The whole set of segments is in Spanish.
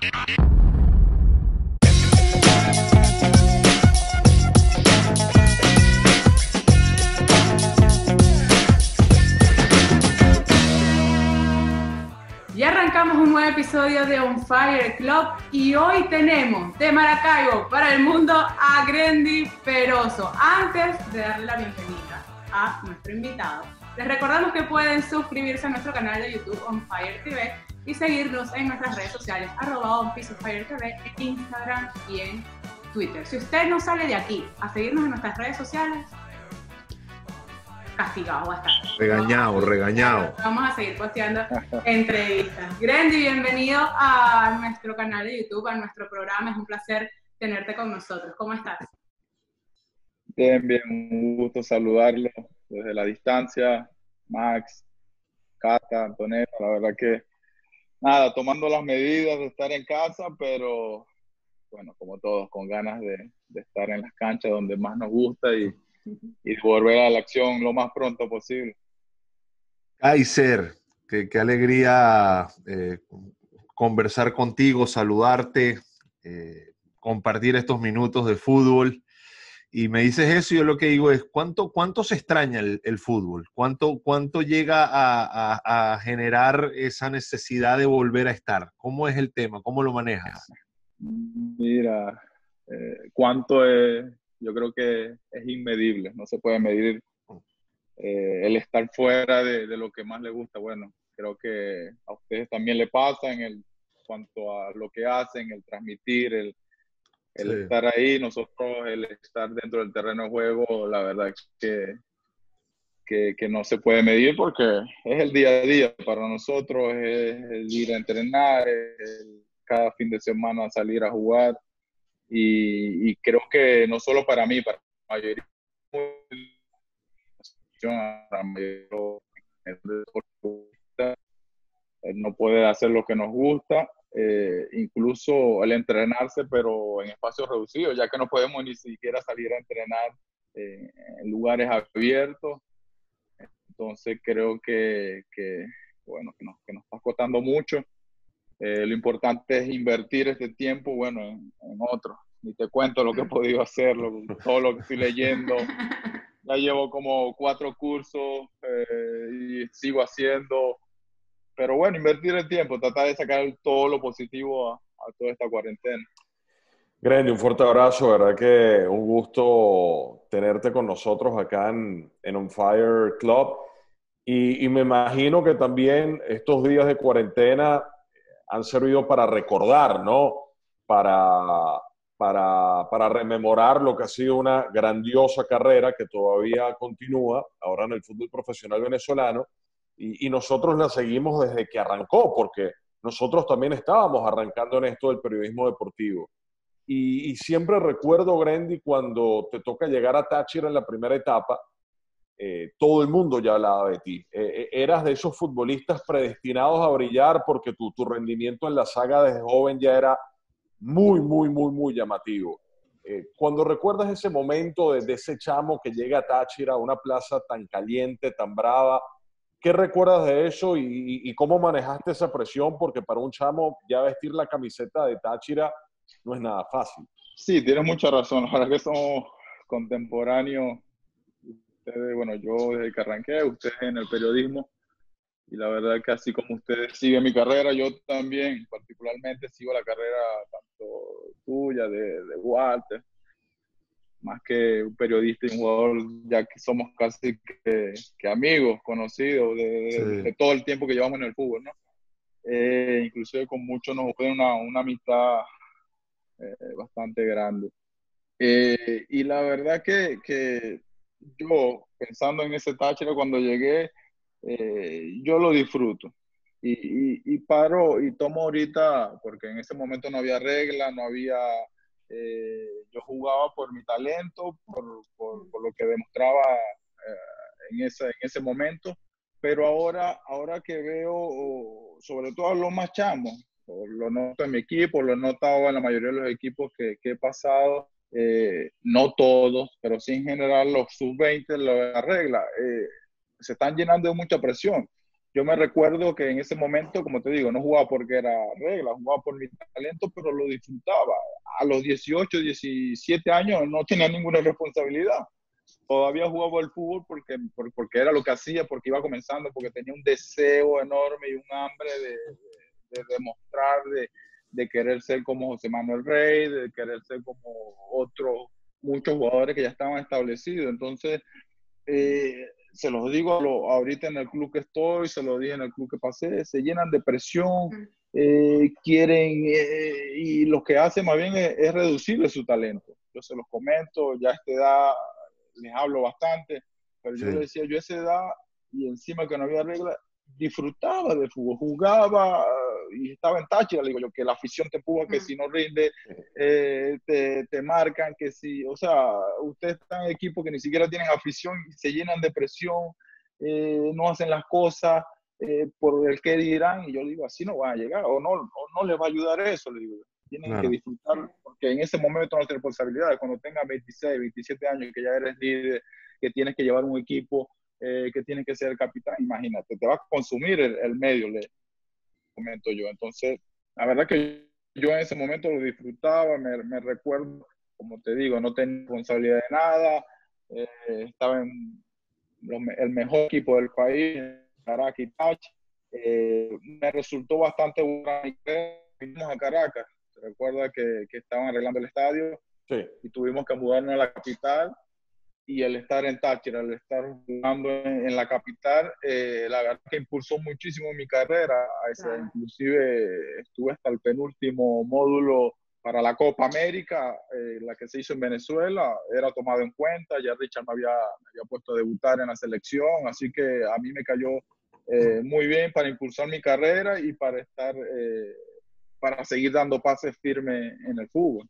Ya arrancamos un nuevo episodio de On Fire Club y hoy tenemos de Maracaibo para el mundo a Grandy Peroso. Antes de darle la bienvenida a nuestro invitado, les recordamos que pueden suscribirse a nuestro canal de YouTube On Fire TV y seguirnos en nuestras redes sociales arroba On Fire TV, en Instagram y en Twitter. Si usted no sale de aquí a seguirnos en nuestras redes sociales, castigado va a estar. Regañado, regañado. Vamos a seguir posteando entrevistas. Grandy, bienvenido a nuestro canal de YouTube, a nuestro programa. Es un placer tenerte con nosotros. ¿Cómo estás? Bien, bien, un gusto saludarlo desde la distancia. Max, Cata, Antonella, la verdad que nada, tomando las medidas de estar en casa, pero bueno, como todos, con ganas de, estar en las canchas donde más nos gusta y, y volver a la acción lo más pronto posible. Kaiser, qué, qué alegría eh, conversar contigo, saludarte, eh, compartir estos minutos de fútbol. Y me dices eso, yo lo que digo es, ¿cuánto, cuánto se extraña el, el fútbol? ¿Cuánto, ¿Cuánto llega a, a, a, generar esa necesidad de volver a estar? ¿Cómo es el tema? ¿Cómo lo manejas? Mira, eh, cuánto es, yo creo que es inmedible, no se puede medir eh, el estar fuera de, de, lo que más le gusta. Bueno, creo que a ustedes también le pasa en el cuanto a lo que hacen, el transmitir, el, el sí. estar ahí, nosotros el estar dentro del terreno de juego, la verdad es que, que, que, no se puede medir porque es el día a día para nosotros, es el ir a entrenar, es el, cada fin de semana salir a jugar y, y, creo que no solo para mí, para la mayoría no puede hacer lo que nos gusta, eh, incluso el entrenarse, pero en espacios reducidos, ya que no podemos ni siquiera salir a entrenar eh, en lugares abiertos. Entonces creo que, que bueno, que nos, que nos, está costando mucho. Eh, lo importante es invertir este tiempo, bueno, en, en otro. Ni te cuento lo que he podido hacer, lo, todo lo que estoy leyendo. Ya llevo como cuatro cursos eh, y sigo haciendo. Pero bueno, invertir el tiempo, tratar de sacar todo lo positivo a, a toda esta cuarentena. Grandy, un fuerte abrazo, verdad que un gusto tenerte con nosotros acá en, en On Fire Club. Y, y, me imagino que también estos días de cuarentena han servido para recordar, ¿no? Para, para, para, rememorar lo que ha sido una grandiosa carrera que todavía continúa ahora en el fútbol profesional venezolano y, y, nosotros la seguimos desde que arrancó, porque nosotros también estábamos arrancando en esto del periodismo deportivo. Y, y siempre recuerdo, Grandy, cuando te toca llegar a Táchira en la primera etapa, eh, todo el mundo ya hablaba de ti. Eh, eras de esos futbolistas predestinados a brillar porque tu, tu rendimiento en la saga desde joven ya era muy, muy, muy, muy llamativo. Eh, cuando recuerdas ese momento de, de, ese chamo que llega a Táchira, una plaza tan caliente, tan brava, ¿qué recuerdas de eso y, cómo manejaste esa presión? Porque para un chamo ya vestir la camiseta de Táchira no es nada fácil. Sí, tienes mucha razón. Ahora que somos contemporáneos, ustedes, bueno, yo desde que arranqué, ustedes en el periodismo, y la verdad que así como ustedes siguen mi carrera, yo también particularmente sigo la carrera tanto tuya, de, de Walter, más que un periodista y un jugador, ya que somos casi que, que amigos, conocidos de, sí. de, todo el tiempo que llevamos en el fútbol, ¿no? Eh, inclusive con muchos nos fue una, una amistad eh, bastante grande. Eh, y la verdad que, que yo, pensando en ese Táchira cuando llegué, eh, yo lo disfruto. Y, y, y, paro y tomo ahorita, porque en ese momento no había regla, no había, eh, yo jugaba por mi talento, por, por, lo que demostraba eh, en, ese, en ese momento, pero ahora, ahora que veo, sobre todo a los más chamos, lo noto en mi equipo, lo he notado en la mayoría de los equipos que, que he pasado, eh, no todos, pero sí en general los sub-20 la regla, eh, se están llenando de mucha presión. Yo me recuerdo que en ese momento, como te digo, no jugaba porque era regla, jugaba por mi talento, pero lo disfrutaba. A los 18, 17 años no tenía ninguna responsabilidad. Todavía jugaba el fútbol porque, porque era lo que hacía, porque iba comenzando, porque tenía un deseo enorme y un hambre de, de, demostrar, de, de, querer ser como José Manuel Rey, de querer ser como otros, muchos jugadores que ya estaban establecidos. Entonces, eh, se los digo ahorita en el club que estoy, se lo dije en el club que pasé, se llenan de presión, eh, quieren, eh, y lo que hacen más bien es, reducirle su talento. Yo se los comento, ya a esta edad les hablo bastante, pero yo le decía, yo a esa edad, y encima que no había regla, disfrutaba de fútbol, jugaba y estaba en Táchira, le digo yo, que la afición te empuja, que si no rinde, eh, te, te, marcan, que si, o sea, ustedes están en equipos que ni siquiera tienen afición y se llenan de presión, eh, no hacen las cosas eh, por el que dirán, y yo digo, así no van a llegar, o no, o no les va a ayudar eso, le digo Tienen que disfrutar, porque en ese momento no tienes responsabilidad, cuando tengas 26, 27 años, que ya eres líder, que tienes que llevar un equipo, que tienes que ser el capitán, imagínate, te va a consumir el, el medio, le, momento yo. Entonces, la verdad que yo en ese momento lo disfrutaba, me, recuerdo, como te digo, no tenía responsabilidad de nada, eh, estaba en el mejor equipo del país, Caracas eh, me resultó bastante bueno. Fuimos a Caracas, se recuerda que, que estaban arreglando el estadio y tuvimos que mudarnos a la capital y el estar en Táchira, el estar jugando en, la capital, eh, la verdad que impulsó muchísimo mi carrera. Inclusive estuve hasta el penúltimo módulo para la Copa América, eh, la que se hizo en Venezuela, era tomado en cuenta, ya Richard me había, había puesto a debutar en la selección, así que a mí me cayó eh, muy bien para impulsar mi carrera y para estar, para seguir dando pases firmes en el fútbol.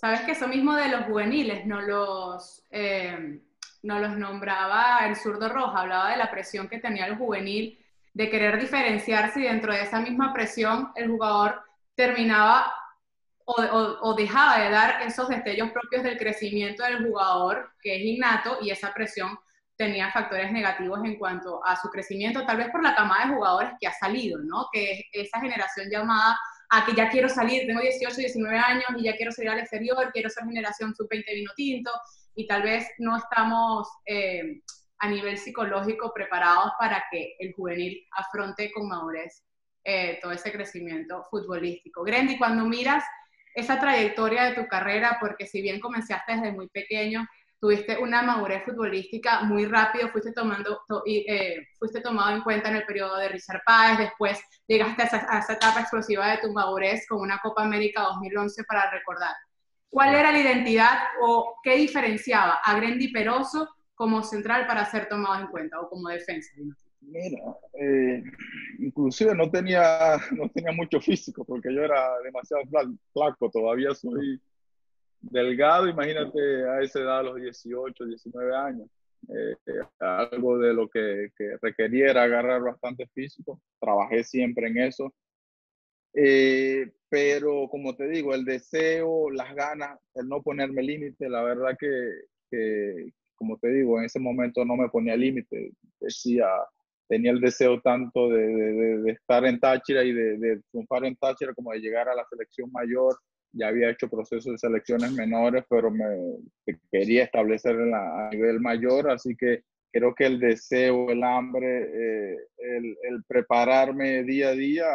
Sabes que eso mismo de los juveniles no los, eh, no los nombraba el zurdo roja, hablaba de la presión que tenía el juvenil, de querer diferenciarse y dentro de esa misma presión el jugador terminaba o, o, dejaba de dar esos destellos propios del crecimiento del jugador, que es innato, y esa presión tenía factores negativos en cuanto a su crecimiento, tal vez por la camada de jugadores que ha salido, ¿no? Que es esa generación llamada a que ya quiero salir, tengo 18, 19 años y ya quiero salir al exterior, quiero ser generación sub-20 vino tinto y tal vez no estamos eh, a nivel psicológico preparados para que el juvenil afronte con madurez eh, todo ese crecimiento futbolístico. Grendy, cuando miras esa trayectoria de tu carrera, porque si bien comenzaste desde muy pequeño, tuviste una madurez futbolística muy rápido, fuiste, tomando, eh, fuiste tomado en cuenta en el periodo de Richard Páez, después llegaste a esa, etapa explosiva de tu madurez con una Copa América 2011 para recordar. ¿Cuál era la identidad o qué diferenciaba a Grendy Peroso como central para ser tomado en cuenta o como defensa? Mira, eh, inclusive no tenía, no tenía mucho físico porque yo era demasiado flaco, todavía soy delgado, imagínate a esa edad, a los 18, 19 años. Eh, algo de lo que, que, requeriera agarrar bastante físico. Trabajé siempre en eso. Eh, pero como te digo, el deseo, las ganas, el no ponerme límite, la verdad que, que, como te digo, en ese momento no me ponía límite. Decía, tenía el deseo tanto de, de, de estar en Táchira y de, de triunfar en Táchira como de llegar a la selección mayor ya había hecho procesos de selecciones menores, pero me quería establecer a nivel mayor, así que creo que el deseo, el hambre, eh, el, el, prepararme día a día,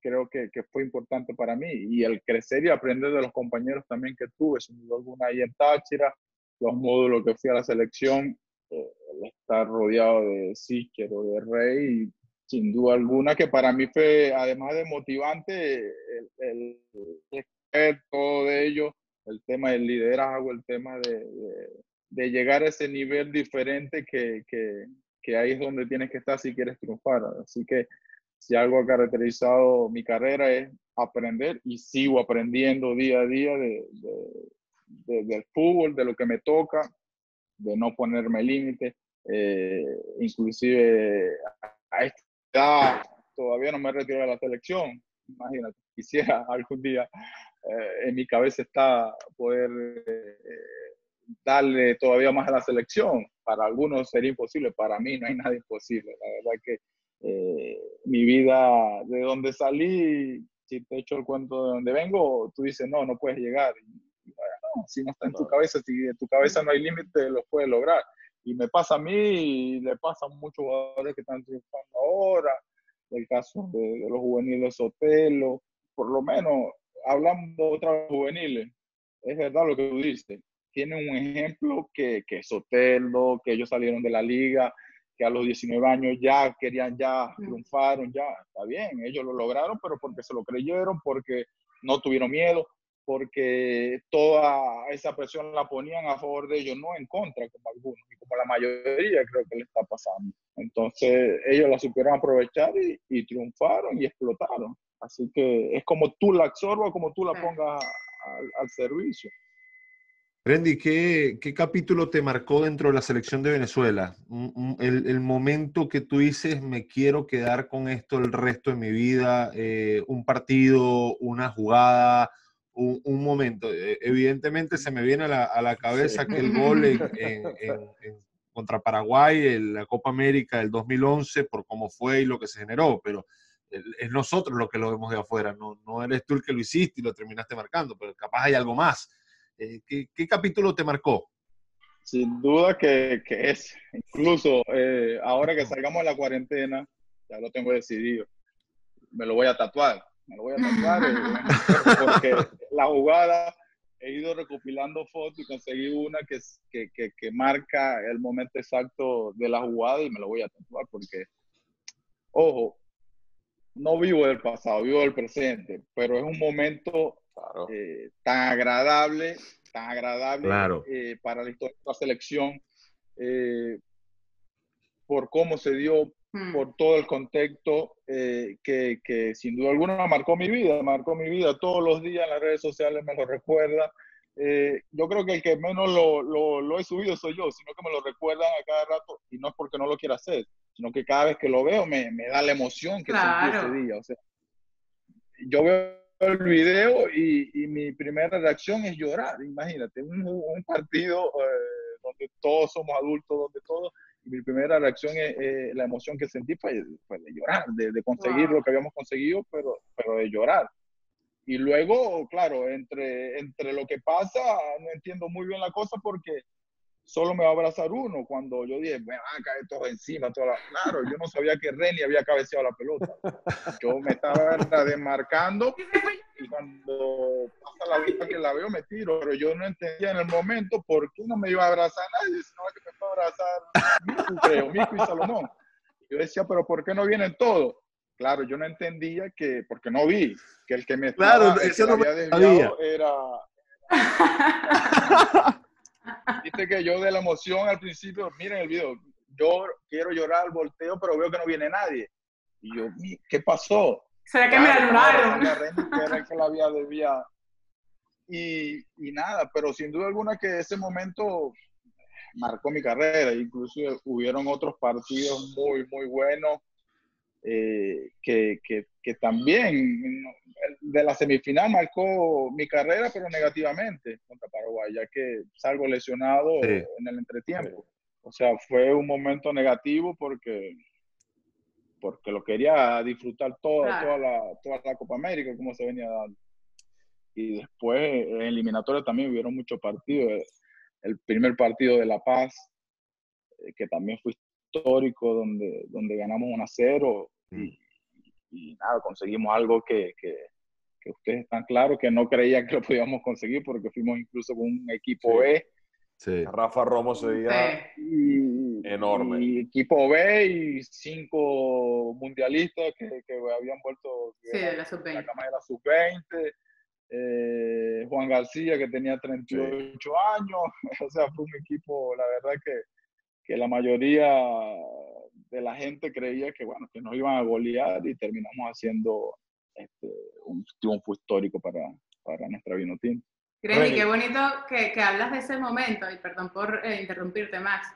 creo que, que, fue importante para mí. Y el crecer y aprender de los compañeros también que tuve, sin duda alguna ahí en Táchira, los módulos que fui a la selección, eh, el estar rodeado de Sicher o de Rey, sin duda alguna que para mí fue, además de motivante, el, el, todo de ello, el tema del liderazgo, el tema de, de, llegar a ese nivel diferente que, que, que, ahí es donde tienes que estar si quieres triunfar. Así que si algo ha caracterizado mi carrera es aprender y sigo aprendiendo día a día de, de del fútbol, de lo que me toca, de no ponerme límites. Eh, inclusive a esta edad todavía no me he retirado de la selección. Imagínate, quisiera algún día eh, en mi cabeza está poder eh, darle todavía más a la selección. Para algunos sería imposible, para mí no hay nada imposible. La verdad que eh, mi vida, de donde salí, si te echo el cuento de donde vengo, tú dices, no, no puedes llegar. si no está en tu cabeza, si en tu cabeza no hay límite, lo puedes lograr. Y me pasa a mí, y le pasa a muchos jugadores que están triunfando ahora, el caso de, los juveniles Sotelo, por lo menos hablando de otros juveniles, es verdad lo que tú dices. Tienen un ejemplo que, que Sotelo, que ellos salieron de la liga, que a los 19 años ya querían, ya triunfaron, ya, está bien, ellos lo lograron, pero porque se lo creyeron, porque no tuvieron miedo, porque toda esa presión la ponían a favor de ellos, no en contra, como algunos, y como la mayoría creo que le está pasando. Entonces, ellos la supieron aprovechar y, triunfaron y explotaron. Así que es como tú la absorbas, como tú la pongas al servicio. Randy, ¿qué, capítulo te marcó dentro de la selección de Venezuela? El, momento que tú dices, me quiero quedar con esto el resto de mi vida, eh, un partido, una jugada, un, momento. Eh, evidentemente se me viene a la, cabeza aquel gol contra Paraguay en la Copa América del 2011 por cómo fue y lo que se generó, pero es nosotros lo que lo vemos de afuera, no, no eres tú el que lo hiciste y lo terminaste marcando, pero capaz hay algo más. Eh, ¿qué, capítulo te marcó? Sin duda que, que es, incluso eh, ahora que salgamos de la cuarentena, ya lo tengo decidido, me lo voy a tatuar, me lo voy a tatuar eh, porque la jugada he ido recopilando fotos y conseguí una que, que, que, marca el momento exacto de la jugada y me lo voy a tatuar porque, ojo, no vivo del pasado, vivo del presente, pero es un momento eh, tan agradable, tan agradable eh, para la historia de la selección, eh, por cómo se dio, hmm. por todo el contexto que, que, sin duda alguna marcó mi vida, marcó mi vida todos los días en las redes sociales, me lo recuerda. yo creo que el que menos lo, lo, lo, he subido soy yo, sino que me lo recuerdan a cada rato y no es porque no lo quiera hacer, sino que cada vez que lo veo me, me da la emoción que sentí ese día. O sea, yo veo el video y, y, mi primera reacción es llorar. Imagínate, un, un partido eh, donde todos somos adultos, donde todos, y mi primera reacción es la emoción que sentí fue, de llorar, de, de conseguir lo que habíamos conseguido, pero, pero de llorar. Y luego, claro, entre, entre lo que pasa, no entiendo muy bien la cosa porque solo me va a abrazar uno. Cuando yo dije, me van a caer todos encima. Toda Claro, yo no sabía que Reni había cabeceado la pelota. Yo me estaba desmarcando y cuando pasa la vista que la veo me tiro, pero yo no entendía en el momento por qué no me iba a abrazar nadie, sino que me iba a abrazar Mico, creo, Mico y Salomón. Yo decía, pero ¿por qué no vienen todos? Claro, yo no entendía que, porque no vi, que el que me estaba, claro, eso no había desviado era... Viste que yo de la emoción al principio, miren el video, yo quiero llorar, volteo, pero veo que no viene nadie. Y yo, ¿qué pasó? ¿Será que me anularon? Era que la había desviado. Y, y nada, pero sin duda alguna que ese momento marcó mi carrera. Incluso hubieron otros partidos muy, muy buenos eh, que, que, que, también de la semifinal marcó mi carrera, pero negativamente contra Paraguay, ya que salgo lesionado en el entretiempo. O sea, fue un momento negativo porque, porque lo quería disfrutar toda, toda, la, toda la Copa América, como se venía dando. Y después en eliminatoria también hubieron muchos partidos. El primer partido de La Paz, eh, que también fue histórico donde, donde ganamos 1 a 0 mm. y, nada, conseguimos algo que, que, ustedes están claros que no creían que lo podíamos conseguir porque fuimos incluso con un equipo B. Sí. Rafa Romo sería enorme. Y equipo B y cinco mundialistas que, que habían vuelto sí, de la sub-20. La sub-20. Eh, Juan García, que tenía 38 años. O sea, fue un equipo, la verdad que que la mayoría de la gente creía que, bueno, que nos iban a golear y terminamos haciendo este, un triunfo histórico para, para nuestra Vinotín. Gremi, qué bonito que, que, hablas de ese momento, y perdón por eh, interrumpirte, Max,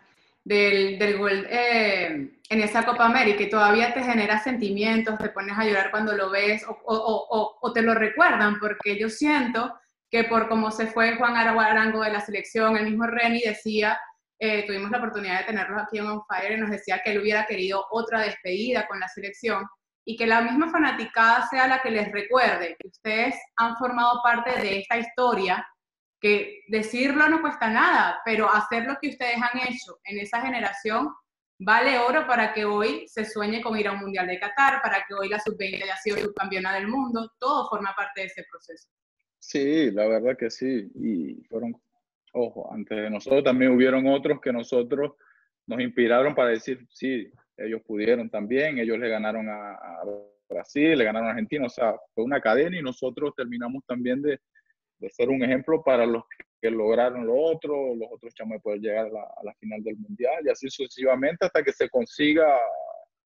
del, del gol eh, en esa Copa América y todavía te genera sentimientos, te pones a llorar cuando lo ves o, o, o, o te lo recuerdan, porque yo siento que por cómo se fue Juan Arango de la selección, el mismo Reni decía eh, tuvimos la oportunidad de tenerlos aquí en On Fire y nos decía que él hubiera querido otra despedida con la selección y que la misma fanaticada sea la que les recuerde que ustedes han formado parte de esta historia, que decirlo no cuesta nada, pero hacer lo que ustedes han hecho en esa generación vale oro para que hoy se sueñe con ir a un Mundial de Qatar, para que hoy la sub-20 haya sido subcampeona del mundo, todo forma parte de ese proceso. Sí, la verdad que sí, y fueron, ojo, antes de nosotros también hubieron otros que nosotros nos inspiraron para decir, sí, ellos pudieron también, ellos le ganaron a, Brasil, le ganaron a Argentina, o sea, fue una cadena y nosotros terminamos también de, de ser un ejemplo para los que lograron lo otro, los otros chamos poder llegar a la, final del mundial y así sucesivamente hasta que se consiga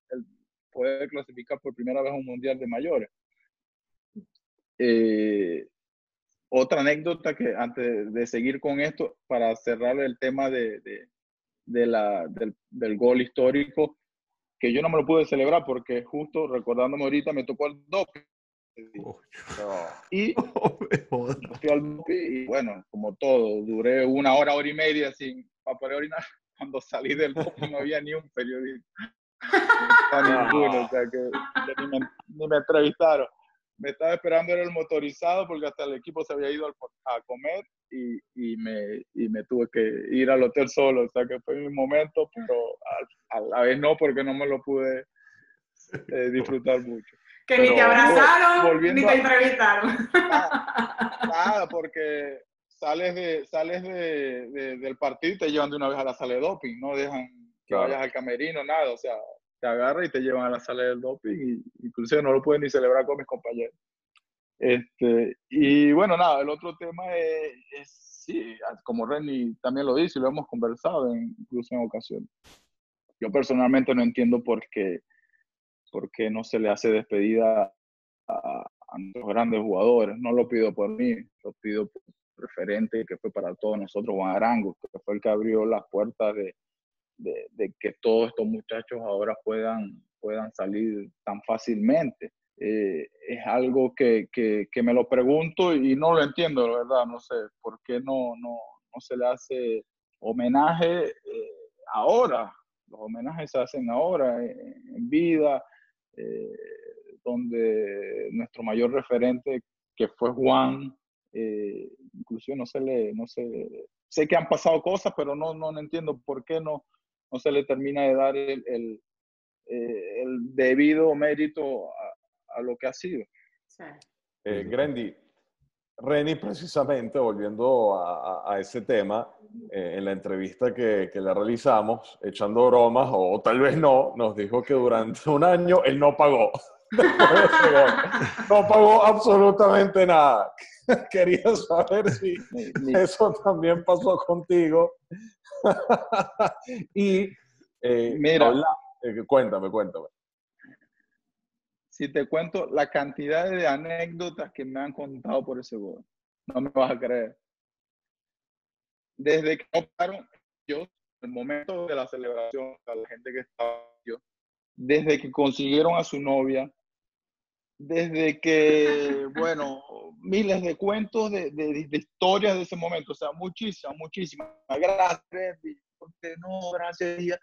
el poder clasificar por primera vez un mundial de mayores. Eh, otra anécdota que antes de seguir con esto, para cerrar el tema de, de, la, del, del, gol histórico, que yo no me lo pude celebrar porque justo recordándome ahorita me tocó el doping. y fui al y bueno, como todo, duré una hora, hora y media sin para poder orinar. Cuando salí del doping no había ni un periodista. ninguno, o sea que ni me, ni me entrevistaron me estaba esperando era el motorizado porque hasta el equipo se había ido a comer y, y, me, y me tuve que ir al hotel solo. O sea que fue mi momento, pero a, la vez no porque no me lo pude eh, disfrutar mucho. Que ni te abrazaron ni te entrevistaron. Nada, porque sales, de, sales de, del partido y te llevan de una vez a la sala de doping, no dejan que vayas al camerino, nada. O sea, te agarra y te llevan a la sala del doping y inclusive no lo pueden ni celebrar con mis compañeros. Este, y bueno, nada, el otro tema es, sí, como Renny también lo dice y lo hemos conversado en, incluso en ocasiones. Yo personalmente no entiendo por qué, por qué no se le hace despedida a, a los grandes jugadores. No lo pido por mí, lo pido por referente que fue para todos nosotros, Juan Arango, que fue el que abrió las puertas de, de, que todos estos muchachos ahora puedan, puedan salir tan fácilmente. Eh, es algo que, que, me lo pregunto y no lo entiendo, la verdad, no sé, ¿por qué no, no, no se le hace homenaje eh, ahora? Los homenajes se hacen ahora, en, vida, eh, donde nuestro mayor referente, que fue Juan, inclusive no se le, no sé, sé que han pasado cosas, pero no, no entiendo por qué no, no se le termina de dar el, el, eh, debido mérito a, lo que ha sido. Sí. Eh, Grandy, Reni, precisamente, volviendo a, ese tema, eh, en la entrevista que, que, le realizamos, echando bromas, o, tal vez no, nos dijo que durante un año él no pagó. no pagó absolutamente nada. Quería saber si eso también pasó contigo y eh, mira, eh, cuéntame, cuéntame. Si te cuento la cantidad de anécdotas que me han contado por ese gol, no me vas a creer. Desde que optaron yo, el momento de la celebración, a la gente que estaba yo, desde que consiguieron a su novia, desde que, bueno, miles de cuentos de, de, historias de ese momento, o sea, muchísimas, muchísimas. Gracias, porque no, gracias,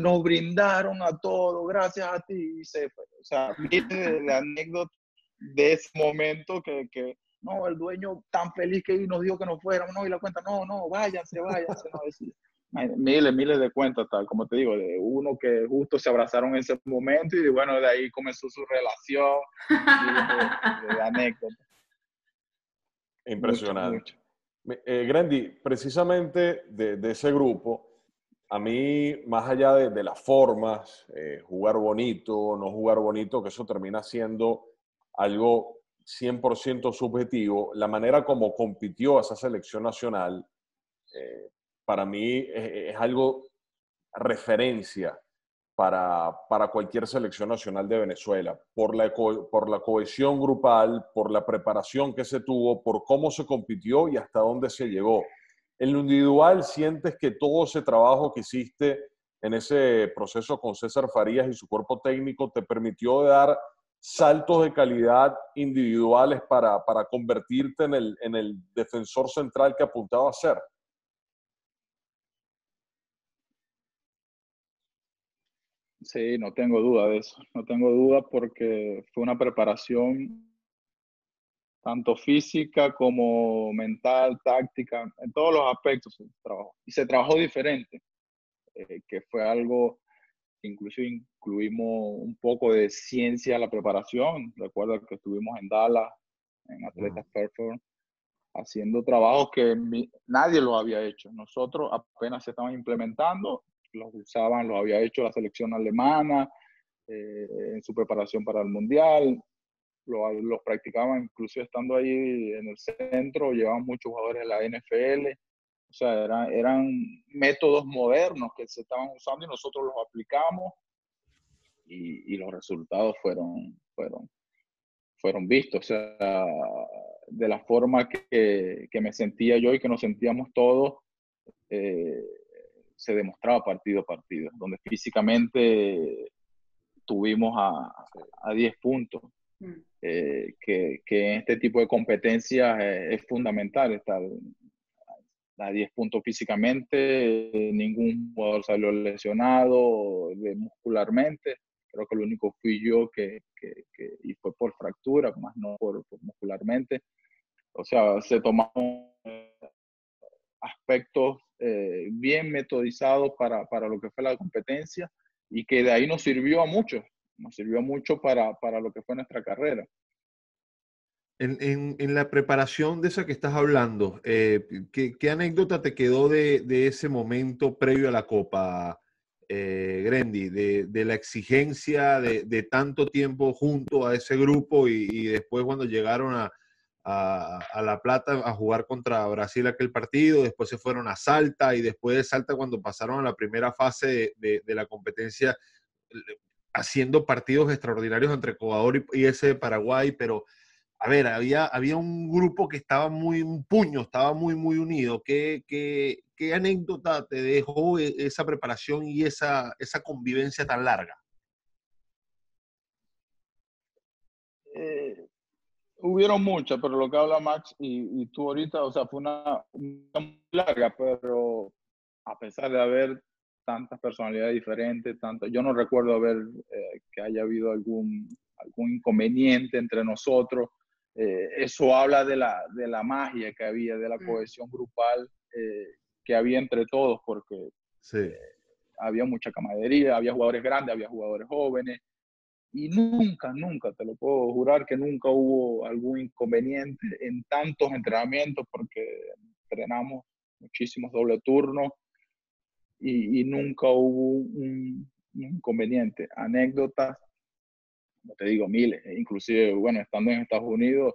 nos brindaron a todos, gracias a ti, se O sea, miles de, anécdotas de ese momento que, que, no, el dueño tan feliz que nos dijo que no fuéramos, no, y la cuenta, no, no, váyanse, váyanse, no, decía miles, miles de cuentas, tal, como te digo, de uno que justo se abrazaron en ese momento y bueno, de ahí comenzó su relación, de, anécdotas. Impresionante. Eh, Grandy, precisamente de, ese grupo, a mí, más allá de, las formas, eh, jugar bonito, no jugar bonito, que eso termina siendo algo 100% subjetivo, la manera como compitió esa selección nacional, eh, para mí es, algo referencia para, para, cualquier selección nacional de Venezuela, por la, por la cohesión grupal, por la preparación que se tuvo, por cómo se compitió y hasta dónde se llegó. En lo individual, sientes que todo ese trabajo que hiciste en ese proceso con César Farías y su cuerpo técnico te permitió dar saltos de calidad individuales para, para convertirte en el, en el defensor central que apuntaba a ser. Sí, no tengo duda de eso. No tengo duda porque fue una preparación tanto física como mental, táctica, en todos los aspectos del trabajo. Y se trabajó diferente, eh, que fue algo, incluso incluimos un poco de ciencia en la preparación. Recuerdo que estuvimos en Dallas, en Atletas Performance, haciendo trabajos que nadie lo había hecho. Nosotros apenas se estaban implementando, los usaban, los había hecho la selección alemana eh, en su preparación para el Mundial, los practicaban incluso estando ahí en el centro, llevaban muchos jugadores de la NFL, o sea, eran, eran métodos modernos que se estaban usando y nosotros los aplicamos y, y los resultados fueron, fueron, fueron vistos, o sea, de la forma que, que me sentía yo y que nos sentíamos todos, eh, se demostraba partido a partido, donde físicamente tuvimos a, a 10 puntos. Mm. Eh, que, que, en este tipo de competencias eh, es fundamental estar a 10 puntos físicamente, ningún jugador salió lesionado muscularmente, creo que lo único fui yo que, que, y fue por fractura, más no por, muscularmente. O sea, se tomaron aspectos eh, bien metodizados para, para lo que fue la competencia y que de ahí nos sirvió a muchos, nos sirvió mucho para, para lo que fue nuestra carrera. En, en, en, la preparación de esa que estás hablando, eh, ¿qué, ¿qué, anécdota te quedó de, de, ese momento previo a la Copa, eh? De, de, la exigencia de, de, tanto tiempo junto a ese grupo y, y después cuando llegaron a, a, La Plata a jugar contra Brasil aquel partido, después se fueron a Salta y después de Salta cuando pasaron a la primera fase de, la competencia haciendo partidos extraordinarios entre Ecuador y, ese de Paraguay, pero a ver, había, había un grupo que estaba muy, un puño, estaba muy, muy unido. ¿Qué, qué, qué anécdota te dejó e, esa preparación y esa, esa convivencia tan larga? Eh, hubieron muchas, pero lo que habla Max y, y tú ahorita, o sea, fue una, una muy larga, pero a pesar de haber tantas personalidades diferentes, tanto, yo no recuerdo haber eh, que haya habido algún, algún inconveniente entre nosotros. Eh, eso habla de la, de la magia que había, de la mm. cohesión grupal eh, que había entre todos, porque sí. había mucha camaradería, había jugadores grandes, había jugadores jóvenes, y nunca, nunca, te lo puedo jurar que nunca hubo algún inconveniente en tantos entrenamientos, porque entrenamos muchísimos doble turnos y, nunca hubo un, inconveniente. Anécdotas, como te digo, miles. E inclusive, bueno, estando en Estados Unidos,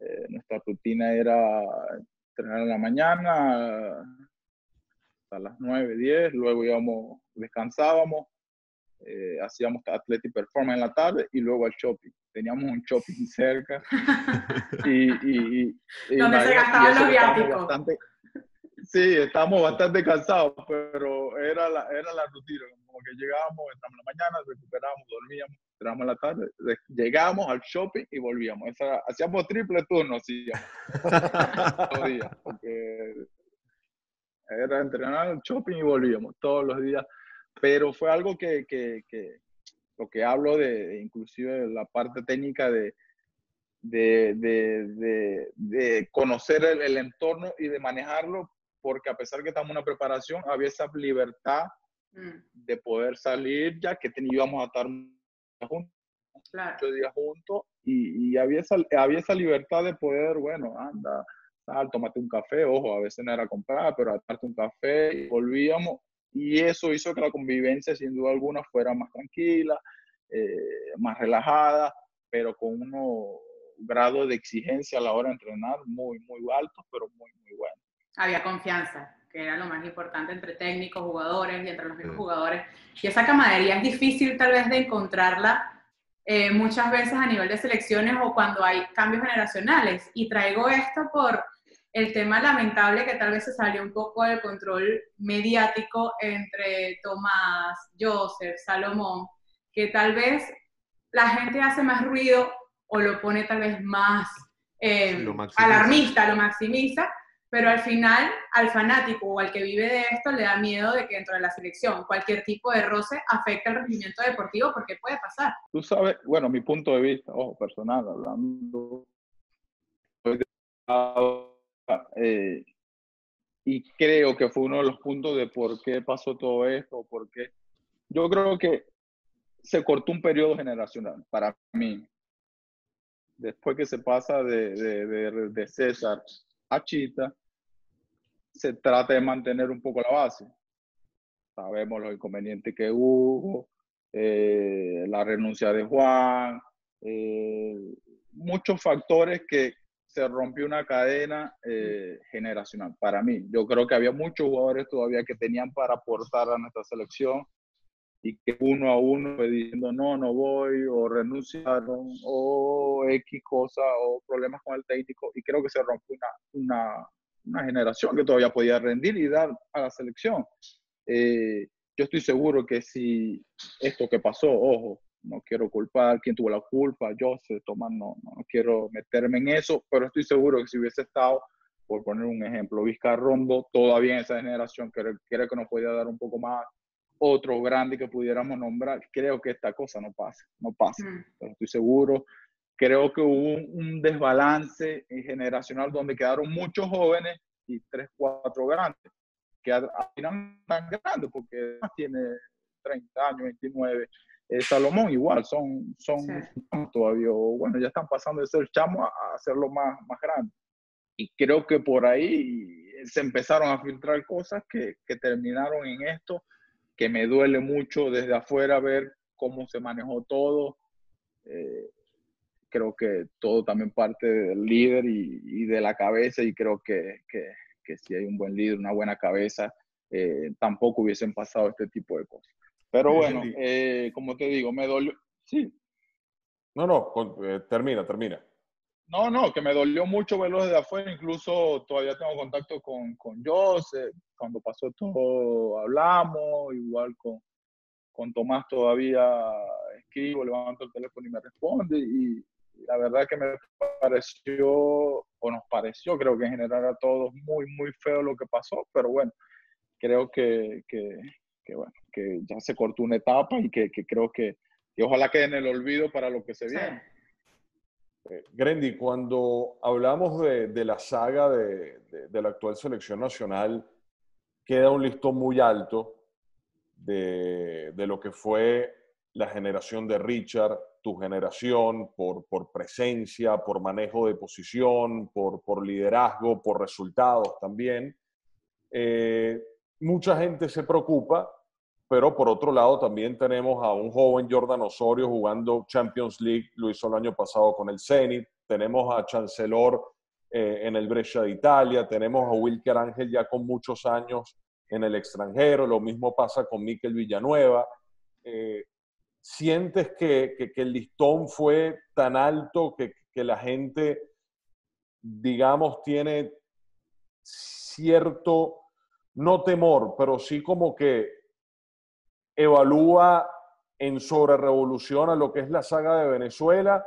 eh, nuestra rutina era entrenar en la mañana a las 9, 10, luego íbamos, descansábamos, eh, hacíamos athletic performance en la tarde y luego al shopping. Teníamos un shopping cerca y, y, y donde se gastaban los viáticos. Sí, estábamos bastante cansados, pero era la, era la rutina, como que llegábamos, entramos en la mañana, recuperábamos, dormíamos, entramos en la tarde, llegábamos al shopping y volvíamos. Esa, hacíamos triple turno, hacíamos. todos los días, porque era entrenar al shopping y volvíamos todos los días. Pero fue algo que, que, que lo que hablo de, inclusive la parte técnica de, de, de, de, conocer el, el, entorno y de manejarlo porque a pesar que estamos en una preparación, había esa libertad mm. de poder salir, ya que íbamos a estar juntos, claro. muchos días juntos, y, y, había, esa, había esa libertad de poder, bueno, anda, sal, tómate un café, ojo, a veces no era comprar, pero a darte un café, y volvíamos, y eso hizo que la convivencia, sin duda alguna, fuera más tranquila, eh, más relajada, pero con unos grados de exigencia a la hora de entrenar muy, muy altos, pero muy, muy buenos había confianza, que era lo más importante entre técnicos, jugadores y entre los mismos jugadores. Y esa camaradería es difícil tal vez de encontrarla eh, muchas veces a nivel de selecciones o cuando hay cambios generacionales. Y traigo esto por el tema lamentable que tal vez se salió un poco del control mediático entre Tomás, Joseph, Salomón, que tal vez la gente hace más ruido o lo pone tal vez más eh, alarmista, lo maximiza, pero al final al fanático o al que vive de esto le da miedo de que dentro de la selección cualquier tipo de roce afecte el rendimiento deportivo porque puede pasar. Tú sabes, bueno, mi punto de vista, ojo, personal, hablando, eh, y creo que fue uno de los puntos de por qué pasó todo esto, porque yo creo que se cortó un periodo generacional para mí. Después que se pasa de, de, de César a Chita, se trata de mantener un poco la base. Sabemos los inconvenientes que hubo, eh, la renuncia de Juan, eh, muchos factores que se rompió una cadena eh, generacional para mí. Yo creo que había muchos jugadores todavía que tenían para aportar a nuestra selección y que uno a uno fue diciendo no, no voy, o renunciaron, o X cosa, o problemas con el técnico, y creo que se rompió una, una, una generación que todavía podía rendir y dar a la selección. Eh, yo estoy seguro que si esto que pasó, ojo, no quiero culpar quién tuvo la culpa, yo sé, Tomás, no, no, quiero meterme en eso, pero estoy seguro que si hubiese estado, por poner un ejemplo, Vizcarrondo, todavía en esa generación, creo, creo que nos podía dar un poco más otro grande que pudiéramos nombrar, creo que esta cosa no pasa, no pasa, mm. pero estoy seguro creo que hubo un, desbalance generacional donde quedaron muchos jóvenes y tres, cuatro grandes, que al final tan grandes porque tiene 30 años, 29. Eh, Salomón igual, son, son todavía, bueno, ya están pasando de ser chamo a, hacerlo más, más grande. Y creo que por ahí se empezaron a filtrar cosas que, que terminaron en esto, que me duele mucho desde afuera ver cómo se manejó todo. Eh, creo que todo también parte del líder y, de la cabeza y creo que, que, que, si hay un buen líder, una buena cabeza, eh, tampoco hubiesen pasado este tipo de cosas. Pero bueno, eh, como te digo, me dolió. Sí. No, no, eh, termina, termina. No, no, que me dolió mucho verlo desde afuera, incluso todavía tengo contacto con, con Joseph, cuando pasó todo hablamos, igual con, con Tomás todavía escribo, levanto el teléfono y me responde, y, la verdad que me pareció, o nos pareció, creo que en general a todos muy, muy feo lo que pasó, pero bueno, creo que, que, bueno, que ya se cortó una etapa y que, que creo que, ojalá quede en el olvido para lo que se viene. Eh, Grendy, cuando hablamos de, de la saga de, de, de, la actual selección nacional, queda un listón muy alto de, lo que fue la generación de Richard, tu generación, por, por presencia, por manejo de posición, por, por liderazgo, por resultados también. Eh, mucha gente se preocupa, pero por otro lado también tenemos a un joven Jordan Osorio jugando Champions League, lo hizo el año pasado con el Zenit, tenemos a Chancellor eh, en el Brescia de Italia, tenemos a Wilker Ángel ya con muchos años en el extranjero, lo mismo pasa con Miquel Villanueva. Eh, ¿Sientes que, el listón fue tan alto que, la gente, digamos, tiene cierto, no temor, pero sí como que evalúa en sobre revolución a lo que es la saga de Venezuela?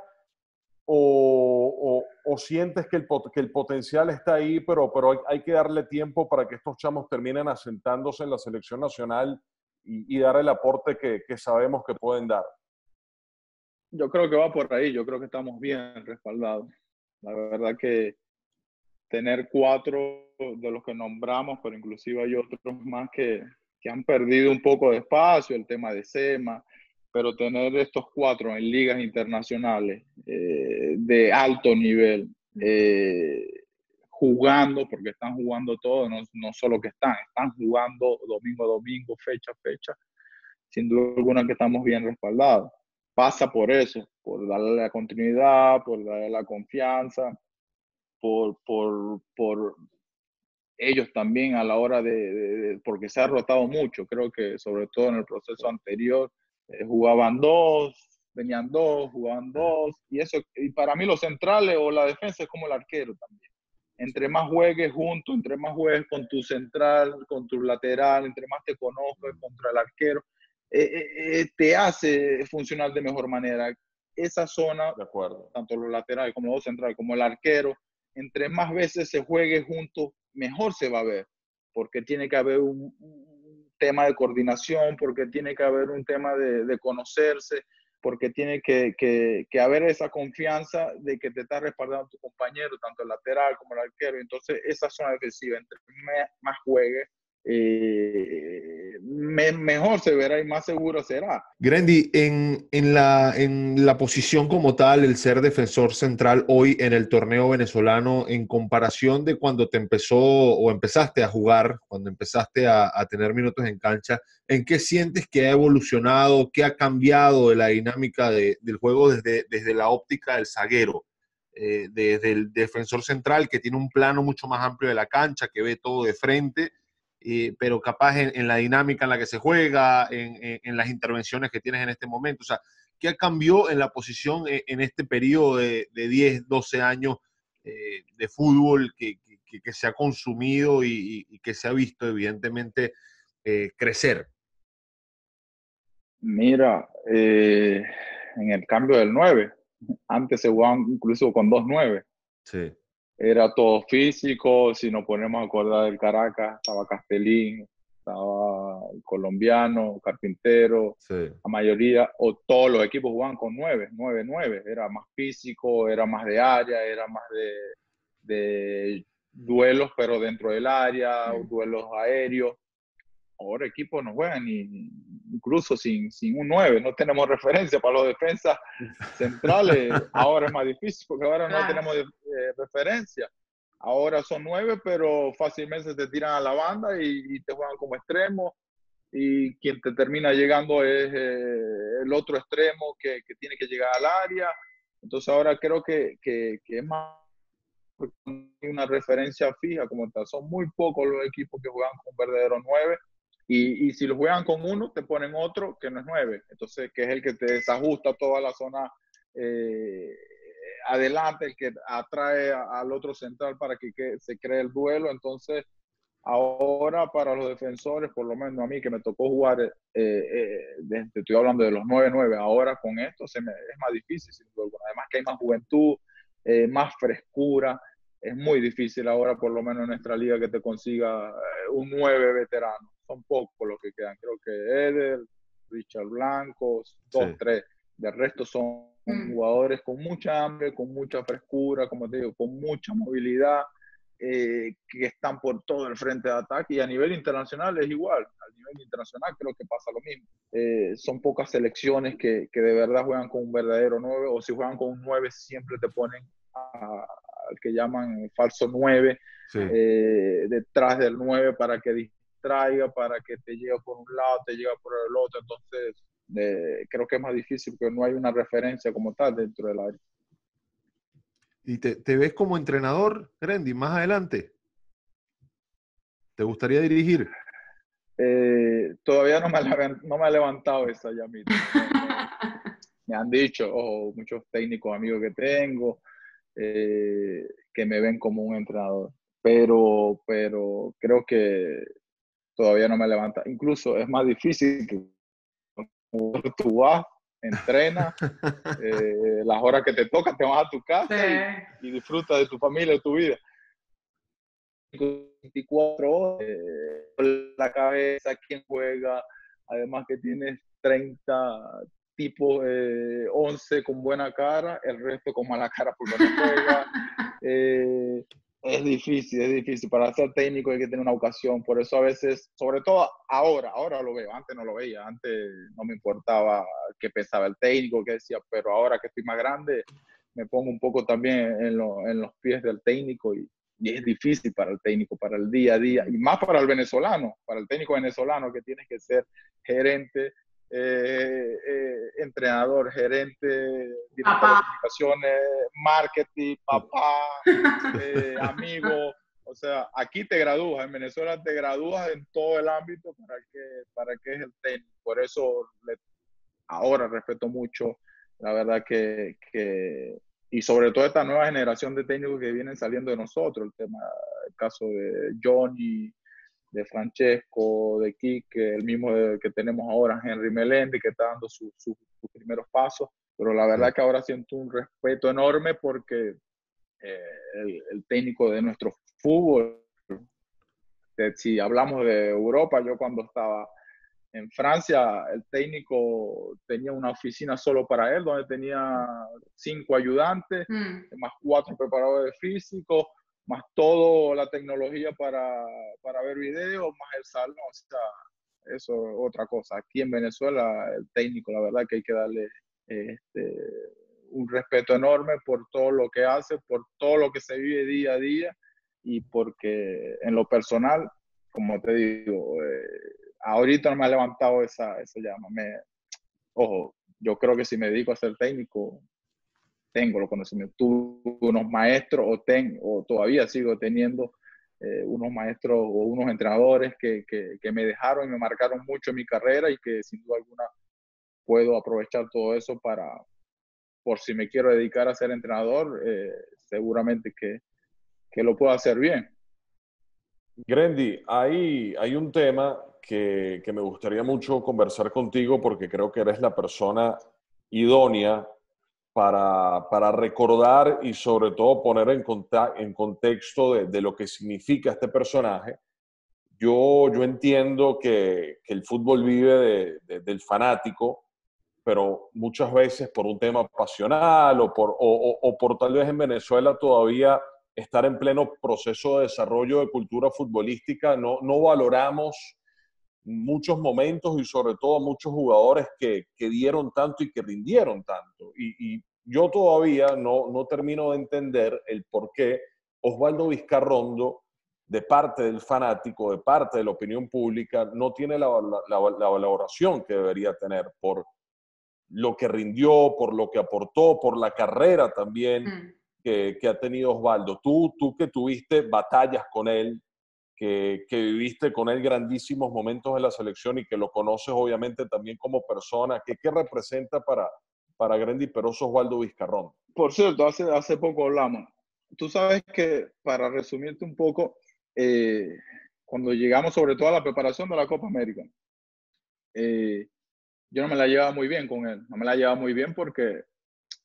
O, sientes que el, que el, potencial está ahí, pero, pero hay, que darle tiempo para que estos chamos terminen asentándose en la selección nacional y, dar el aporte que, sabemos que pueden dar? Yo creo que va por ahí, yo creo que estamos bien respaldados. La verdad que tener cuatro de los que nombramos, pero inclusive hay otros más que, que han perdido un poco de espacio, el tema de SEMA, pero tener estos cuatro en ligas internacionales eh, de alto nivel, eh, jugando, porque están jugando todo, no, no, solo que están, están jugando domingo a domingo, fecha a fecha, sin duda alguna que estamos bien respaldados. Pasa por eso, por darle la continuidad, por darle la confianza, por, por, por ellos también a la hora de, porque se ha rotado mucho, creo que sobre todo en el proceso anterior, eh, jugaban dos, venían dos, jugaban dos, y eso, y para mí los centrales o la defensa es como el arquero también. Entre más juegues juntos, entre más juegues con tu central, con tu lateral, entre más te conozcas contra el arquero, eh, eh, te hace funcionar de mejor manera. Esa zona, de acuerdo. tanto los laterales como los centrales, como el arquero, entre más veces se juegue juntos, mejor se va a ver, porque tiene que haber un, tema de coordinación, porque tiene que haber un tema de, conocerse, porque tiene que, que, haber esa confianza de que te está respaldando tu compañero, tanto el lateral como el arquero. Entonces, esa zona defensiva, entre más juegue, eh, mejor se verá y más seguro será. Grandy, en, en, la, en la posición como tal, el ser defensor central hoy en el torneo venezolano, en comparación de cuando te empezó o empezaste a jugar, cuando empezaste a, tener minutos en cancha, ¿en qué sientes que ha evolucionado, qué ha cambiado de la dinámica del juego desde, desde la óptica del zaguero? Eh, desde el defensor central que tiene un plano mucho más amplio de la cancha, que ve todo de frente, eh, pero capaz en, la dinámica en la que se juega, en, las intervenciones que tienes en este momento. O sea, ¿qué cambió en la posición e, en, este periodo de, 10, 12 años eh, de fútbol que, se ha consumido y, que se ha visto evidentemente eh, crecer? Mira, en el cambio del 9, antes se jugaban incluso con dos 9. Sí era todo físico, si nos ponemos a acordar del Caracas, estaba Castellín, estaba el colombiano, Carpintero, la mayoría, o todos los equipos jugaban con nueve, nueve, nueve, era más físico, era más de área, era más de, duelos, pero dentro del área, duelos aéreos. Ahora equipos no juegan ni, incluso sin, sin un 9, no tenemos referencia para los defensas centrales. Ahora es más difícil porque ahora no tenemos eh, referencia. Ahora son 9, pero fácilmente te tiran a la banda y, te juegan como extremo. Y quien te termina llegando es eh, el otro extremo que, que, tiene que llegar al área. Entonces ahora creo que, que, que es más una referencia fija como tal. Son muy pocos los equipos que juegan con un verdadero 9 y, y, si lo juegan con uno, te ponen otro que no es nueve. Entonces, que es el que te desajusta toda la zona eh, adelante, el que atrae al otro central para que, se cree el duelo. Entonces, ahora para los defensores, por lo menos a mí que me tocó jugar, eh, eh, estoy hablando de los 9-9, ahora con esto se me, es más difícil. Además que hay más juventud, más frescura. Es muy difícil ahora, por lo menos en nuestra liga, que te consiga un 9 veterano son pocos los que quedan. Creo que Eder, Richard Blanco, dos, tres. Del resto son mm. jugadores con mucha hambre, con mucha frescura, como te digo, con mucha movilidad, eh, que están por todo el frente de ataque y a nivel internacional es igual. A nivel internacional creo que pasa lo mismo. Eh, son pocas selecciones que, que, de verdad juegan con un verdadero 9 o si juegan con un 9 siempre te ponen al que llaman falso 9 eh, detrás del 9 para que traiga para que te llegue por un lado, te llegue por el otro. Entonces, eh, creo que es más difícil porque no hay una referencia como tal dentro del área. ¿Y te, ves como entrenador, Grandy, más adelante? ¿Te gustaría dirigir? Eh, todavía no me, no me ha levantado esa llamita. me han dicho, muchos técnicos amigos que tengo, eh, que me ven como un entrenador. Pero, pero creo que todavía no me levanta. Incluso es más difícil que tú vas, entrenas, eh, las horas que te tocan, te vas a tu casa y, disfrutas de tu familia, de tu vida. 24 horas, eh, la cabeza, quién juega, además que tienes 30 tipos, eh, 11 con buena cara, el resto con mala cara porque no juega. Eh, es difícil, es difícil. Para ser técnico hay que tener una ocasión. Por eso a veces, sobre todo ahora, ahora lo veo. Antes no lo veía. Antes no me importaba qué pensaba el técnico, qué decía. Pero ahora que estoy más grande, me pongo un poco también en, los pies del técnico y, y, es difícil para el técnico, para el día a día. Y más para el venezolano, para el técnico venezolano que tiene que ser gerente, eh, eh, entrenador, gerente, director de comunicaciones, marketing, papá, eh, amigo. O sea, aquí te gradúas, en Venezuela te gradúas en todo el ámbito para que, para que es el técnico. Por eso ahora respeto mucho, la verdad que, que, y sobre todo esta nueva generación de técnicos que vienen saliendo de nosotros, el tema, el caso de Johnny, de Francesco, de Quique, el mismo que tenemos ahora, Henry Melendi, que está dando sus primeros pasos. Pero la verdad que ahora siento un respeto enorme porque eh, el, técnico de nuestro fútbol si hablamos de Europa, yo cuando estaba en Francia, el técnico tenía una oficina solo para él, donde tenía cinco ayudantes, mm. más cuatro preparadores físicos, más toda la tecnología para, para ver videos, más el salón. O sea, eso es otra cosa. Aquí en Venezuela, el técnico, la verdad que hay que darle este, un respeto enorme por todo lo que hace, por todo lo que se vive día a día y porque en lo personal, como te digo, eh, ahorita no me ha levantado esa, esa llama. Me, ojo, yo creo que si me dedico a ser técnico, tengo los conocimientos. Tuve unos maestros o, ten, o todavía sigo teniendo eh, unos maestros o unos entrenadores que, que, que, me dejaron y me marcaron mucho en mi carrera y que sin duda alguna puedo aprovechar todo eso para, por si me quiero dedicar a ser entrenador, eh, seguramente que, que lo puedo hacer bien. Grandy, hay, hay un tema que, me gustaría mucho conversar contigo porque creo que eres la persona idónea para, recordar y sobre todo poner en, en contexto de, lo que significa este personaje. Yo, yo entiendo que, el fútbol vive del fanático, pero muchas veces por un tema pasional o por, o por tal vez en Venezuela todavía estar en pleno proceso de desarrollo de cultura futbolística, no, no valoramos muchos momentos y sobre todo muchos jugadores que, que dieron tanto y que rindieron tanto. Y, y, yo todavía no, no termino de entender el por qué Osvaldo Vizcarrondo, de parte del fanático, de parte de la opinión pública, no tiene la, la, la, valoración que debería tener por lo que rindió, por lo que aportó, por la carrera también. Mm que, ha tenido Osvaldo. Tú, tú que tuviste batallas con él, que, que, viviste con él grandísimos momentos en la selección y que lo conoces obviamente también como persona, ¿qué, qué representa para, para Grandy Peroso Osvaldo Vizcarrón? Por cierto, hace, hace poco hablamos. Tú sabes que, para resumirte un poco, eh, cuando llegamos sobre todo a la preparación de la Copa América, eh, yo no me la llevaba muy bien con él. No me la llevaba muy bien porque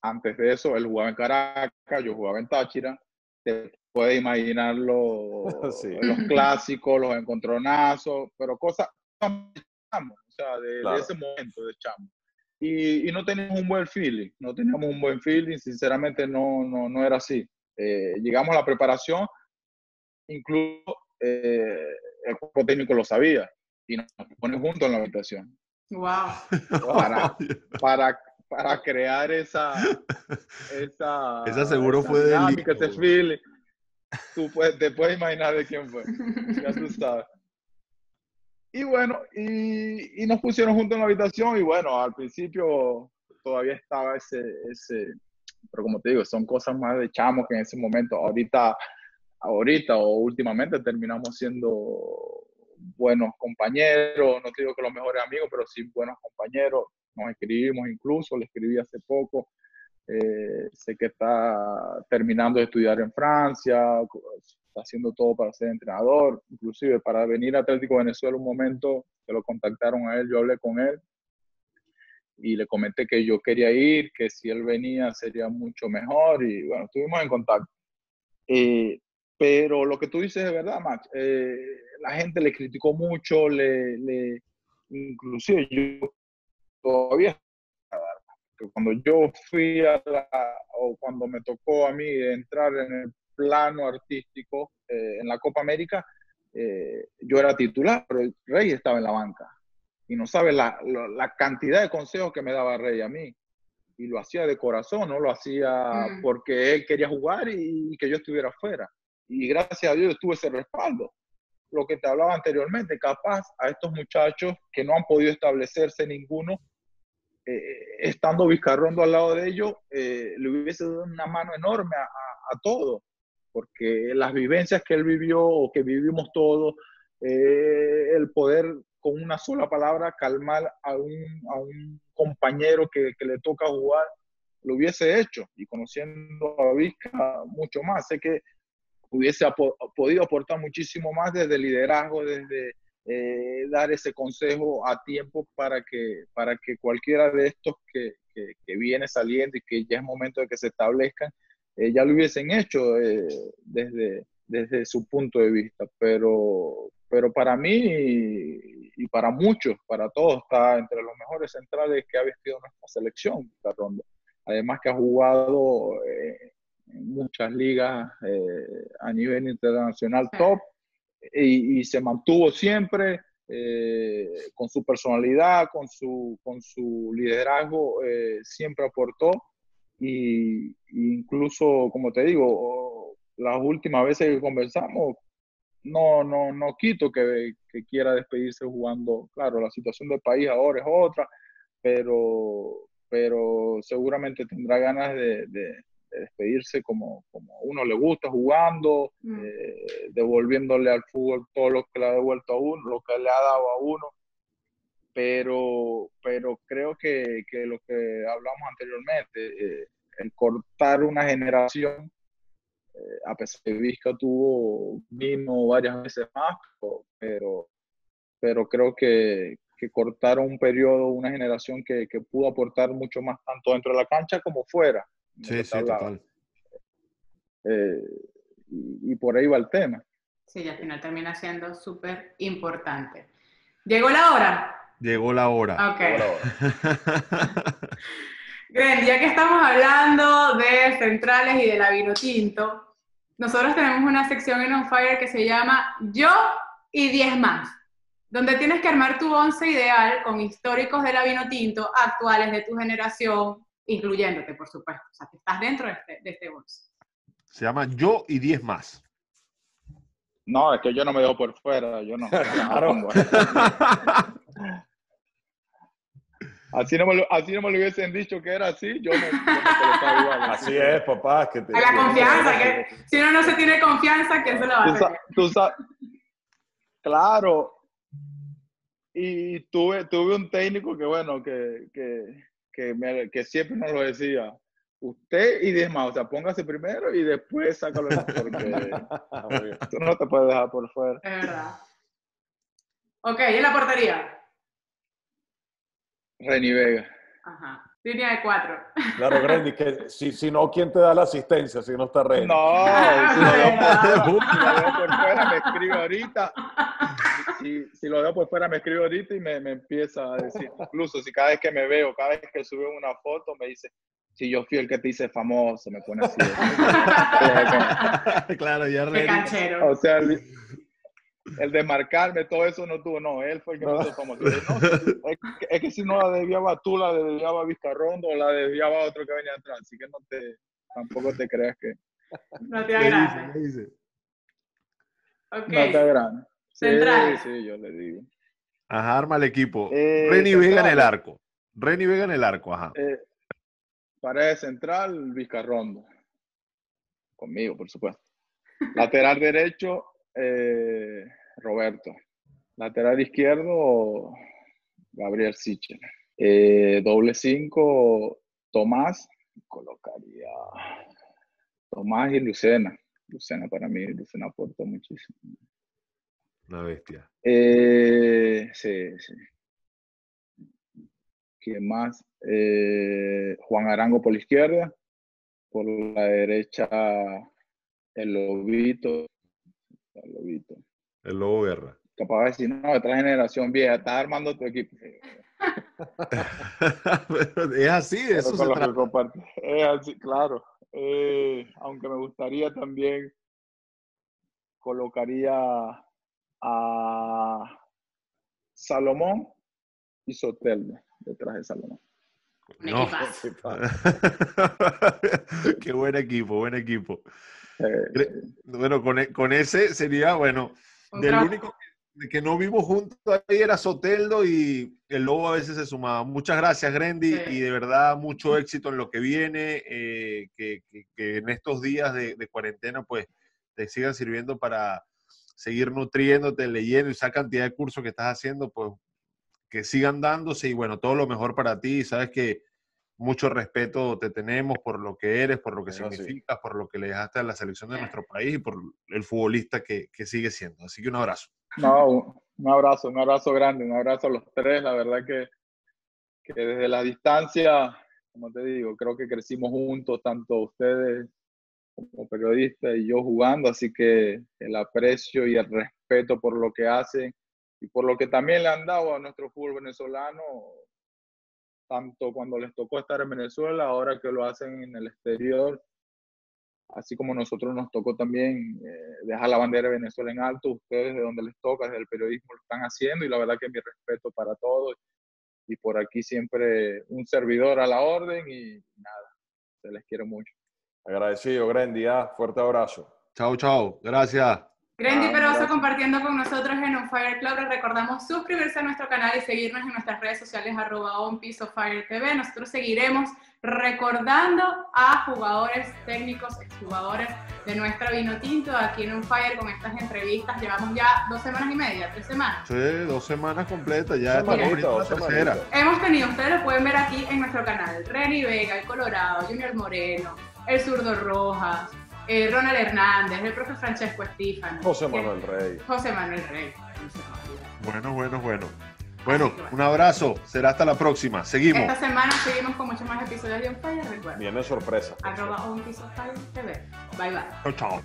antes de eso, él jugaba en Caracas, yo jugaba en Táchira. Te puedes imaginar los, los clásicos, los encontronazos, pero cosas o sea, de, ese momento de chamo. Y, y, no teníamos un buen feeling, no teníamos un buen feeling, sinceramente no, no, no era así. Eh, llegamos a la preparación, incluso eh, el cuerpo técnico lo sabía y nos pone juntos en la habitación. Wow. Para, para, para crear esa. Esa, esa seguro fue de. Ese feeling. Tú puedes, te puedes imaginar de quién fue. Ya tú. Y bueno, y, y, nos pusieron juntos en la habitación y bueno, al principio todavía estaba ese, ese, pero como te digo, son cosas más de chamo que en ese momento, ahorita, ahorita o últimamente terminamos siendo buenos compañeros, no te digo que los mejores amigos, pero sí buenos compañeros, nos escribimos incluso, le escribí hace poco. Eh, sé que está terminando de estudiar en Francia, está haciendo todo para ser entrenador, inclusive para venir a Atlético Venezuela un momento, que lo contactaron a él, yo hablé con él y le comenté que yo quería ir, que si él venía sería mucho mejor y bueno, estuvimos en contacto. Eh, pero lo que tú dices es verdad, Max. Eh, la gente le criticó mucho, le, le inclusive yo todavía cuando yo fui a la, o cuando me tocó a mí entrar en el plano artístico eh, en la Copa América, eh, yo era titular, pero el Rey estaba en la banca. Y no sabe la, la, cantidad de consejos que me daba Rey a mí. Y lo hacía de corazón, no lo hacía mm. porque él quería jugar y, y que yo estuviera afuera. Y gracias a Dios tuve ese respaldo lo que te hablaba anteriormente, capaz a estos muchachos que no han podido establecerse ninguno, eh, estando Vizcarrondo al lado de ellos, eh, le hubiese dado una mano enorme a, todo, porque las vivencias que él vivió o que vivimos todos, eh, el poder con una sola palabra calmar a un, compañero que, que, le toca jugar, lo hubiese hecho. Y conociendo a Vizca mucho más, sé que hubiese podido aportar muchísimo más desde liderazgo, desde eh, dar ese consejo a tiempo para que, para que cualquiera de estos que, que, viene saliendo y que ya es momento de que se establezcan, eh, ya lo hubiesen hecho eh, desde, desde su punto de vista. Pero, pero para mí y, para muchos, para todos, está entre los mejores centrales que ha vestido nuestra selección, ronda. Además que ha jugado eh, en muchas ligas eh, a nivel internacional top y, se mantuvo siempre eh, con su personalidad, con su, con su liderazgo, siempre aportó y, incluso, como te digo, las últimas veces que conversamos, no, no, no quito que, quiera despedirse jugando. Claro, la situación del país ahora es otra, pero, pero seguramente tendrá ganas de, despedirse como, como uno le gusta, jugando, mm. eh, devolviéndole al fútbol todo lo que le ha devuelto a uno, lo que le ha dado a uno. Pero, pero creo que, lo que hablamos anteriormente, eh, el cortar una generación eh, a pesar de que Vizca tuvo vino varias veces más, pero, pero creo que, que cortaron un periodo, una generación que, que, pudo aportar mucho más tanto dentro de la cancha como fuera. Sí, sí, total. Eh, y, por ahí va el tema. Sí, y al final termina siendo súper importante. ¿Llegó la hora? Llegó la hora. Ok. Gren, ya que estamos hablando de centrales y de la vino tinto, nosotros tenemos una sección en On Fire que se llama Yo y 10 más, donde tienes que armar tu once ideal con históricos de la vino tinto, actuales de tu generación, incluyéndote, por supuesto. O sea, que estás dentro de este, de este once. Se llama Yo y 10 más. No, es que yo no me dejo por fuera, yo no. Así no, me lo, así no me lo hubiesen dicho que era así, yo no, me igual. Así es, papá. Que te, a la confianza, que si uno no se tiene confianza, ¿quién se lo va a hacer? Tú, claro. Y tuve, tuve un técnico que, bueno, que, que, que, me, que siempre nos lo decía. Usted y demás, o sea, póngase primero y después sácalo porque tú no te puedes dejar por fuera. Es verdad. Ok, ¿y en la portería? Reni Vega. Ajá. Línea de cuatro. Claro, Grandy, que si, si no, ¿quién te da la asistencia si no está Reni? No, si lo veo por, fuera, me escribe ahorita. Si, si, lo veo por fuera, me escribe ahorita y me, me, empieza a decir, incluso si cada vez que me veo, cada vez que sube una foto, me dice, si yo fui el que te hice famoso, me pone así. claro, ya Qué canchero. O sea, el de marcarme, todo eso no tuvo, no, él fue el que me hizo famoso. es, que, si no la desviaba tú, la desviaba Vizcarrondo o la desviaba otro que venía atrás, así que no te, tampoco te creas que... No te agrada. Okay. No te agrada. Sí, Central. sí, yo le digo. Ajá, arma el equipo. Eh, Reni Vega en el arco. Reni Vega en el arco, ajá. Eh, pared central, Vizcarrondo. Conmigo, por supuesto. Lateral derecho, eh, Roberto. Lateral izquierdo, Gabriel Sichel. Eh, doble cinco, Tomás. Colocaría Tomás y Lucena. Lucena para mí, Lucena aporta muchísimo. Una bestia. Eh, sí, sí. ¿Quién más? Eh, Juan Arango por la izquierda. Por la derecha, el Lobito. El Lobito. El Lobo Guerra. Capaz de decir, no, esta generación vieja, estás armando tu equipo. es así, eso se trata. Es así, claro. Eh, aunque me gustaría también colocaría a Salomón y Soteldo detrás de Salomón. No. Qué buen equipo, buen equipo. Bueno, con, e, con, ese sería, bueno, del único que, no vimos juntos ahí era Soteldo y el Lobo a veces se sumaba. Muchas gracias, Grendy, y de verdad mucho éxito en lo que viene, eh, que, en estos días de, cuarentena pues te sigan sirviendo para seguir nutriéndote, leyendo y esa cantidad de cursos que estás haciendo, pues que sigan dándose y bueno, todo lo mejor para ti. Sabes que mucho respeto te tenemos por lo que eres, por lo que significas, por lo que le dejaste a la selección de nuestro país y por el futbolista que, que sigue siendo. Así que un abrazo. No, un abrazo, un abrazo grande, un abrazo a los tres. La verdad que, que desde la distancia, como te digo, creo que crecimos juntos, tanto ustedes como periodistas y yo jugando, así que el aprecio y el respeto por lo que hacen y por lo que también le han dado a nuestro fútbol venezolano, tanto cuando les tocó estar en Venezuela, ahora que lo hacen en el exterior, así como nosotros nos tocó también eh, dejar la bandera de Venezuela en alto, ustedes de donde les toca, desde el periodismo lo están haciendo y la verdad que mi respeto para todos y por aquí siempre un servidor a la orden y nada, se les quiere mucho. Agradecido, Grandy, ah, fuerte abrazo. Chao, chao, gracias. Grandy Ah, Peroso compartiendo con nosotros en On Fire Club. Les recordamos suscribirse a nuestro canal y seguirnos en nuestras redes sociales arroba On Fire TV. Nosotros seguiremos recordando a jugadores técnicos, exjugadores de nuestra Vino Tinto aquí en On Fire con estas entrevistas. Llevamos ya dos semanas y media, tres semanas. Sí, dos semanas completas, ya estamos abriendo la dos tercera. Hemos tenido, ustedes lo pueden ver aquí en nuestro canal, Reni Vega, el Colorado, Junior Moreno, el Zurdo Rojas, eh, Ronald Hernández, el profe Francesco Estífano. José Manuel Rey. José Manuel Rey. Bueno, bueno, bueno. Bueno, un abrazo. Será hasta la próxima. Seguimos. Esta semana seguimos con muchos más episodios de On Fire. Recuerda. Viene sorpresa. Arroba On Fire TV. Bye bye. Chao,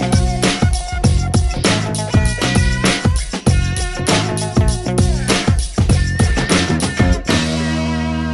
chao.